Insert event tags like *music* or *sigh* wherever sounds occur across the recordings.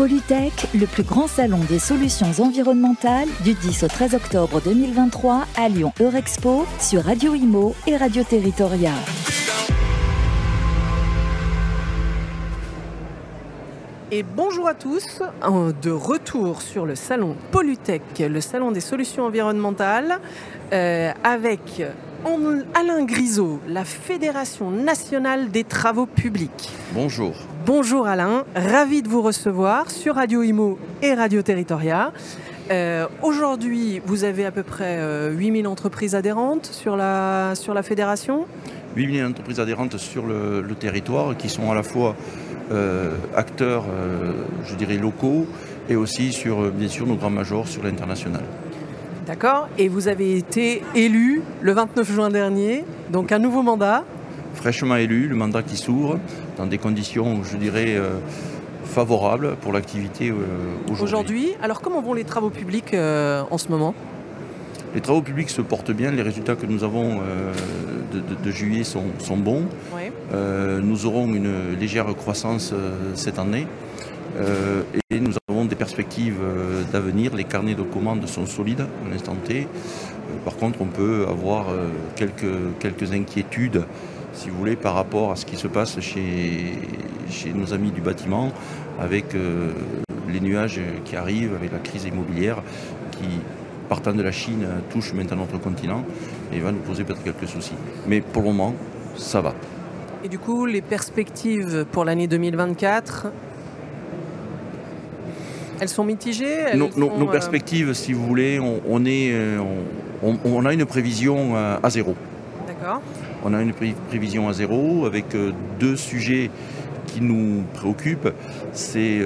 Polytech, le plus grand salon des solutions environnementales du 10 au 13 octobre 2023 à Lyon Eurexpo sur Radio Imo et Radio Territoria. Et bonjour à tous, de retour sur le salon Polytech, le salon des solutions environnementales, euh, avec Alain Grisot, la Fédération nationale des travaux publics. Bonjour. Bonjour Alain, ravi de vous recevoir sur Radio Imo et Radio Territoria. Euh, aujourd'hui, vous avez à peu près 8000 euh, entreprises adhérentes sur la, sur la fédération? 8000 entreprises adhérentes sur le, territoire qui sont à la fois euh, acteurs, je dirais, locaux et aussi sur, bien sûr, nos grands majors sur l'international. D'accord Et vous avez été élu le 29 juin dernier, donc un nouveau mandat Fraîchement élu, le mandat qui s'ouvre dans des conditions, je dirais, euh, favorables pour l'activité euh, aujourd'hui. Aujourd'hui, alors comment vont les travaux publics euh, en ce moment? Les travaux publics se portent bien, les résultats que nous avons de, juillet sont, bons. nous aurons une légère croissance cette année. Euh, et nous avons des perspectives d'avenir. Les carnets de commandes sont solides à l'instant T. Par contre, on peut avoir quelques, quelques inquiétudes, si vous voulez, par rapport à ce qui se passe chez, chez nos amis du bâtiment, avec les nuages qui arrivent, avec la crise immobilière qui, partant de la Chine, touche maintenant notre continent et va nous poser peut-être quelques soucis. Mais pour le moment, ça va. Et du coup, les perspectives pour l'année 2024 elles sont mitigées nos, euh, perspectives, si vous voulez, on, est, euh, on, a une prévision à zéro. D'accord. On a une prévision à zéro avec euh, deux sujets qui nous préoccupent. C'est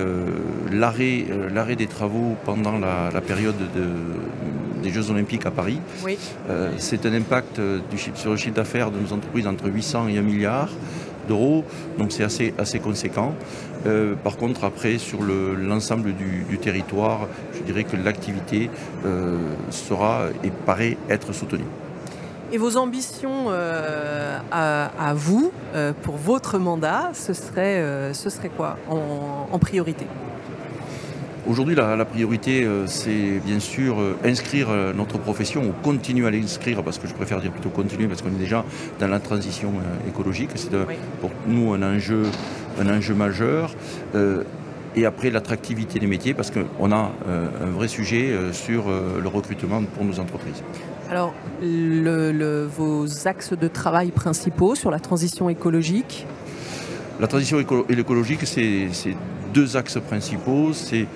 l'arrêt, l'arrêt des travaux pendant la, période des Jeux Olympiques à Paris. Oui. c'est un impact du, sur le chiffre d'affaires de nos entreprises entre 800 et 1 milliard d'euros, donc c'est assez, assez conséquent. Euh, par contre, après, sur l'ensemble du, territoire, je dirais que l'activité euh, sera et paraît être soutenue. Et vos ambitions euh, à, vous, pour votre mandat, ce serait, ce serait quoi en priorité? Aujourd'hui, la, priorité, euh, c'est bien sûr euh, inscrire euh, notre profession ou continuer à l'inscrire, parce que je préfère dire plutôt continuer, parce qu'on est déjà dans la transition écologique. C'est pour nous un enjeu, un enjeu majeur. Et après, l'attractivité des métiers, parce qu'on a un vrai sujet sur le recrutement pour nos entreprises. Alors, vos axes de travail principaux sur la transition écologique? La transition écologique, c'est deux axes principaux. C'est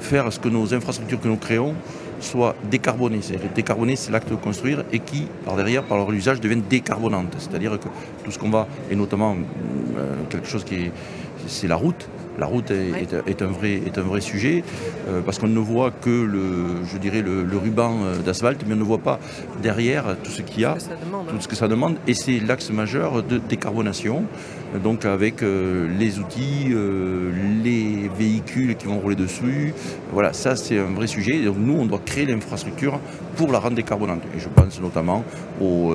faire ce que nos infrastructures que nous créons soient décarbonées. C'est-à-dire décarboner, c'est l'acte de construire et qui, par derrière, par leur usage, deviennent décarbonantes. C'est-à-dire que tout ce qu'on va, et notamment euh, quelque chose qui est, c'est la route, la route est, un, vrai, est un vrai sujet euh, parce qu'on ne voit que le, je dirais le, ruban euh, d'asphalte, mais on ne voit pas derrière tout ce qu'il y a, tout ce que ça demande. Et c'est l'axe majeur de décarbonation, donc avec euh, les outils, les véhicules qui vont rouler dessus. Voilà, ça c'est un vrai sujet. Donc nous, on doit créer l'infrastructure pour la rendre décarbonante. Et je pense notamment aux,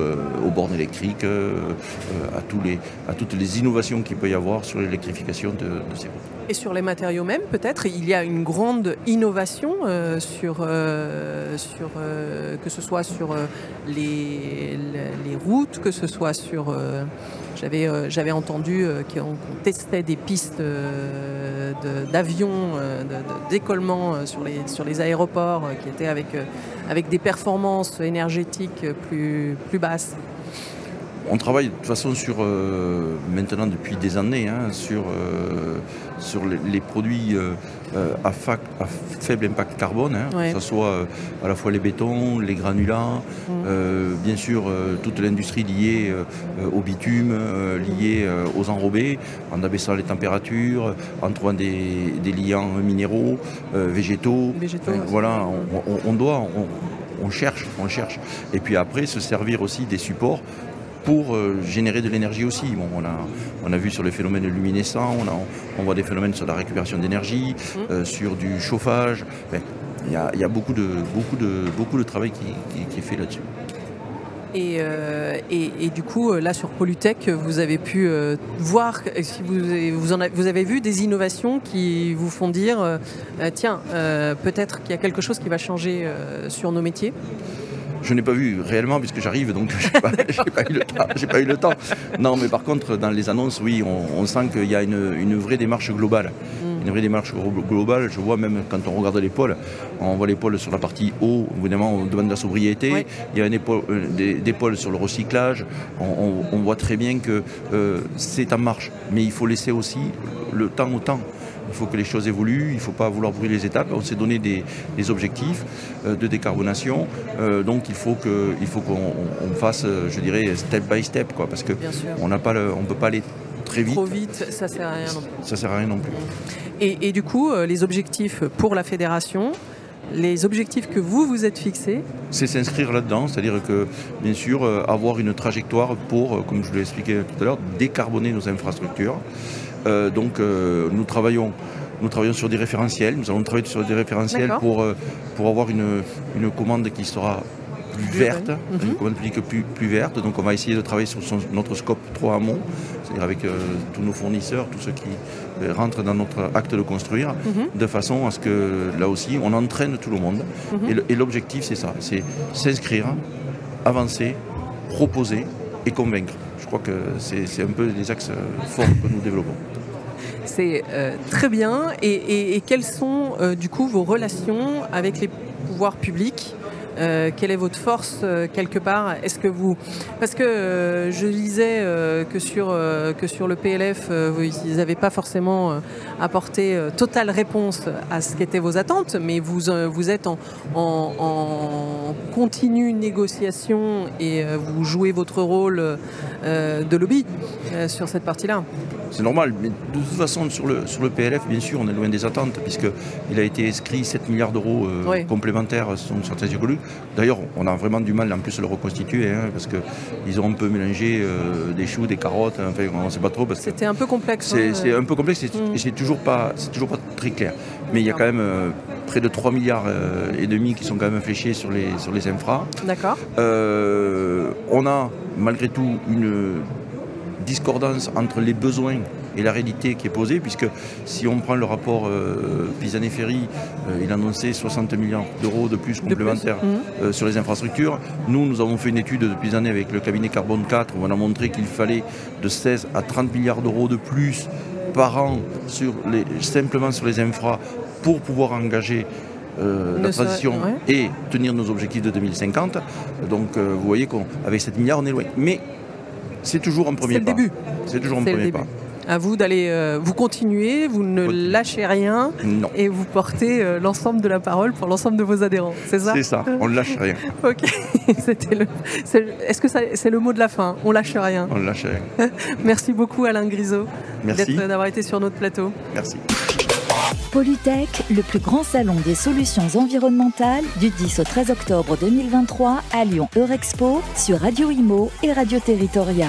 bornes électriques, à, tous les, à toutes les innovations qu'il peut y avoir sur l'électrification de, ces. Et sur les matériaux même, peut-être, il y a une grande innovation euh, sur, euh, sur euh, que ce soit sur les, les, routes, que ce soit sur... j'avais, entendu qu'on testait des pistes d'avions, de, sur les, sur les aéroports qui étaient avec, avec des performances énergétiques plus, plus basses on travaille de toute façon sur, euh, maintenant depuis des années, hein, sur, euh, sur les, produits euh, à, faible impact carbone, hein, que ce soit à la fois les bétons, les granulats, mm. bien sûr toute l'industrie liée au bitume, liée aux enrobés, en abaissant les températures, en trouvant des, liants minéraux, végétaux. voilà, on, doit, on cherche, on cherche. Et puis après, se servir aussi des supports pour euh, générer de l'énergie aussi. Bon, on, a, on a vu sur les phénomènes luminescents, on, a, on voit des phénomènes sur la récupération d'énergie, mmh. euh, sur du chauffage. Il y, a, beaucoup, de, beaucoup, de, beaucoup de travail qui, est fait là-dessus. Et, euh, et, et, du coup, là sur Polytech, vous avez pu euh, voir, si vous, vous, en avez, vous, avez, vu des innovations qui vous font dire, euh, tiens, peut-être qu'il y a quelque chose qui va changer sur nos métiers? Je n'ai pas vu réellement puisque j'arrive, donc *laughs* je n'ai pas, *laughs* pas, eu le temps. pas eu le temps. Non, mais par contre, dans les annonces, oui, on, on sent qu'il y a une, une, vraie démarche globale. Une vraie démarche globale. Je vois même quand on regarde l'épaule, on voit l'épaule sur la partie haut, évidemment, on demande la sobriété. Oui. Il y a épaule, euh, des, des pôles sur le recyclage. On, on, on, voit très bien que euh, c'est en marche. Mais il faut laisser aussi le temps au temps. Il faut que les choses évoluent, il ne faut pas vouloir brûler les étapes. On s'est donné des, des objectifs euh, de décarbonation, euh, donc il faut qu'on qu fasse, je dirais, step by step, quoi, parce qu'on on peut pas aller très vite. Trop vite, ça sert à rien non plus. Ça sert à rien non plus. Et, et du coup, euh, les objectifs pour la fédération, les objectifs que vous vous êtes fixés C'est s'inscrire là-dedans, c'est-à-dire que, bien sûr, euh, avoir une trajectoire pour, euh, comme je l'ai expliqué tout à l'heure, décarboner nos infrastructures. Euh, donc, euh, nous travaillons nous travaillons sur des référentiels, nous allons travailler sur des référentiels pour, euh, pour avoir une, une commande qui sera plus verte, mm -hmm. une commande publique plus, plus verte. Donc on va essayer de travailler sur son, notre scope 3 amont, c'est-à-dire avec euh, tous nos fournisseurs, tous ceux qui euh, rentrent dans notre acte de construire, mm -hmm. de façon à ce que là aussi on entraîne tout le monde. Mm -hmm. Et l'objectif c'est ça, c'est s'inscrire, avancer, proposer et convaincre. Je crois que c'est un peu les axes forts que nous développons. C'est euh, très bien. Et, et, et quelles sont euh, du coup vos relations avec les pouvoirs publics euh, quelle est votre force euh, quelque part? Est-ce que vous parce que euh, je lisais que sur que sur le PLF ils n'avaient pas forcément apporté totale réponse à ce qu'étaient vos attentes, mais vous vous êtes en, en, en continue négociation et vous jouez votre rôle de lobby sur cette partie-là? C'est normal, mais de toute façon sur le, sur le PLF, bien sûr, on est loin des attentes puisqu'il a été inscrit 7 milliards d'euros oui. complémentaires sur stratégie écologique. D'ailleurs, on a vraiment du mal en plus de le reconstituer hein, parce qu'ils ont un peu mélangé euh, des choux, des carottes, enfin on ne sait pas trop. C'était un peu complexe. C'est hein, un peu complexe et mm. c'est toujours, pas, toujours pas très clair. Mais il y a quand même euh, près de 3 milliards et demi qui sont quand même fléchés sur les, sur les infras. D'accord. On a malgré tout une discordance entre les besoins et la réalité qui est posée, puisque si on prend le rapport euh, Pisani-Ferry, euh, il annonçait 60 millions d'euros de plus complémentaires de plus. Mmh. Euh, sur les infrastructures. Nous, nous avons fait une étude depuis des années avec le cabinet Carbone 4, où on a montré qu'il fallait de 16 à 30 milliards d'euros de plus par an sur les, simplement sur les infras pour pouvoir engager euh, la transition ouais. et tenir nos objectifs de 2050. Donc euh, vous voyez qu'avec 7 milliards, on est loin. Mais c'est toujours un premier pas. début. C'est toujours un premier pas. À vous d'aller, euh, vous continuez, vous ne lâchez rien non. et vous portez euh, l'ensemble de la parole pour l'ensemble de vos adhérents. C'est ça? C'est ça, on ne lâche rien. *laughs* ok. *laughs* le, est-ce que c'est le mot de la fin? On lâche rien. On ne lâche rien. *laughs* Merci beaucoup Alain Grisot d'avoir été sur notre plateau. Merci. Polytech, le plus grand salon des solutions environnementales du 10 au 13 octobre 2023 à Lyon Eurexpo sur Radio Imo et Radio Territoria.